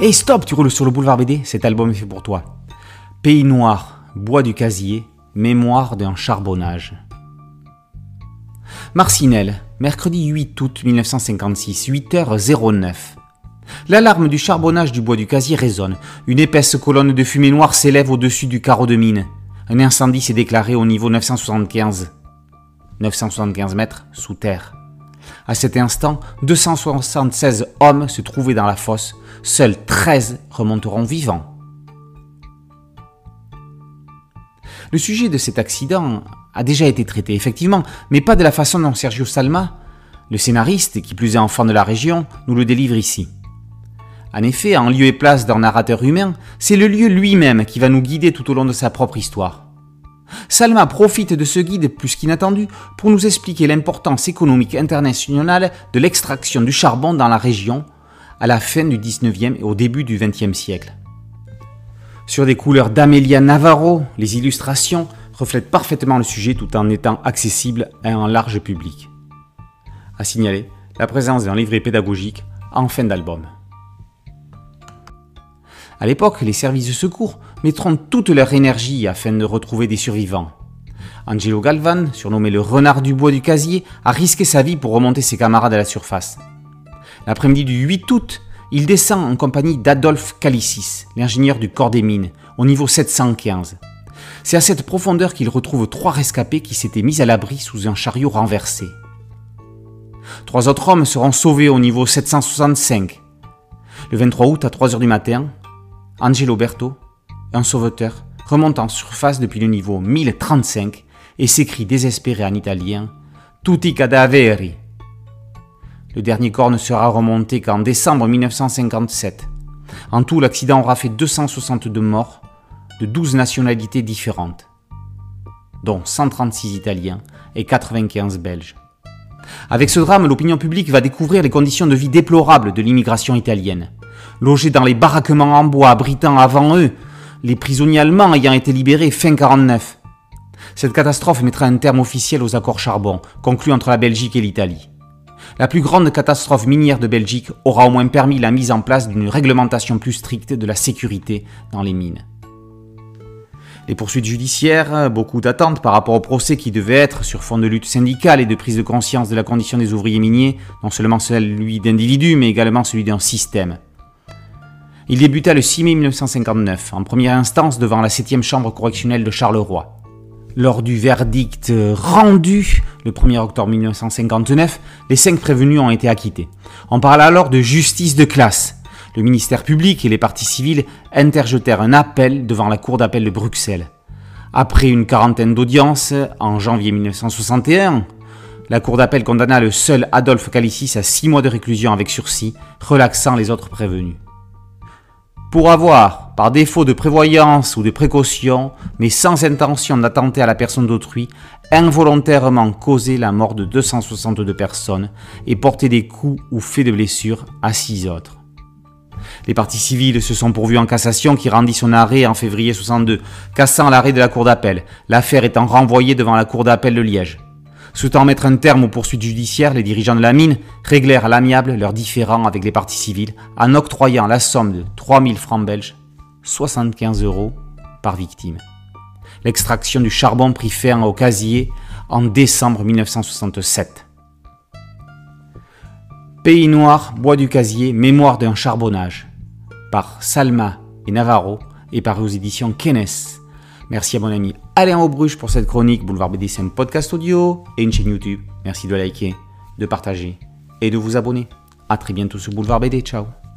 Hey stop, tu roules sur le boulevard BD, cet album est fait pour toi. Pays noir, bois du casier, mémoire d'un charbonnage. Marcinelle, mercredi 8 août 1956, 8h09. L'alarme du charbonnage du bois du casier résonne. Une épaisse colonne de fumée noire s'élève au-dessus du carreau de mine. Un incendie s'est déclaré au niveau 975. 975 mètres sous terre. À cet instant, 276 hommes se trouvaient dans la fosse. Seuls 13 remonteront vivants. Le sujet de cet accident a déjà été traité, effectivement, mais pas de la façon dont Sergio Salma, le scénariste, qui plus est enfant de la région, nous le délivre ici. En effet, en lieu et place d'un narrateur humain, c'est le lieu lui-même qui va nous guider tout au long de sa propre histoire. Salma profite de ce guide plus qu'inattendu pour nous expliquer l'importance économique internationale de l'extraction du charbon dans la région à la fin du 19e et au début du 20e siècle. Sur des couleurs d'Amelia Navarro, les illustrations reflètent parfaitement le sujet tout en étant accessibles à un large public. À signaler la présence d'un livret pédagogique en fin d'album. À l'époque, les services de secours mettront toute leur énergie afin de retrouver des survivants. Angelo Galvan, surnommé le renard du bois du casier, a risqué sa vie pour remonter ses camarades à la surface. L'après-midi du 8 août, il descend en compagnie d'Adolphe Calicis, l'ingénieur du corps des mines, au niveau 715. C'est à cette profondeur qu'il retrouve trois rescapés qui s'étaient mis à l'abri sous un chariot renversé. Trois autres hommes seront sauvés au niveau 765. Le 23 août à 3 h du matin, Angelo Berto, un sauveteur, remonte en surface depuis le niveau 1035 et s'écrie désespéré en italien Tutti cadaveri. Le dernier corps ne sera remonté qu'en décembre 1957. En tout, l'accident aura fait 262 morts de 12 nationalités différentes, dont 136 Italiens et 95 Belges. Avec ce drame, l'opinion publique va découvrir les conditions de vie déplorables de l'immigration italienne logés dans les baraquements en bois abritant avant eux les prisonniers allemands ayant été libérés fin 49. Cette catastrophe mettra un terme officiel aux accords charbon conclus entre la Belgique et l'Italie. La plus grande catastrophe minière de Belgique aura au moins permis la mise en place d'une réglementation plus stricte de la sécurité dans les mines. Les poursuites judiciaires, beaucoup d'attentes par rapport au procès qui devait être sur fond de lutte syndicale et de prise de conscience de la condition des ouvriers miniers, non seulement celui d'individus mais également celui d'un système. Il débuta le 6 mai 1959, en première instance devant la 7e chambre correctionnelle de Charleroi. Lors du verdict rendu le 1er octobre 1959, les cinq prévenus ont été acquittés. On parle alors de justice de classe. Le ministère public et les partis civils interjetèrent un appel devant la Cour d'appel de Bruxelles. Après une quarantaine d'audiences, en janvier 1961, la Cour d'appel condamna le seul Adolphe Calicis à six mois de réclusion avec sursis, relaxant les autres prévenus pour avoir, par défaut de prévoyance ou de précaution, mais sans intention d'attenter à la personne d'autrui, involontairement causé la mort de 262 personnes et porté des coups ou fait de blessures à six autres. Les parties civiles se sont pourvues en cassation qui rendit son arrêt en février 62, cassant l'arrêt de la cour d'appel, l'affaire étant renvoyée devant la cour d'appel de Liège. Souhaitant mettre un terme aux poursuites judiciaires, les dirigeants de la mine réglèrent à l'amiable leurs différends avec les parties civiles en octroyant la somme de 3000 francs belges, 75 euros par victime. L'extraction du charbon prit fin au casier en décembre 1967. Pays noir, bois du casier, mémoire d'un charbonnage, par Salma et Navarro et par aux éditions Kennes. Merci à mon ami Alain Aubruche pour cette chronique. Boulevard BD, c'est un podcast audio et une chaîne YouTube. Merci de liker, de partager et de vous abonner. A très bientôt sur Boulevard BD. Ciao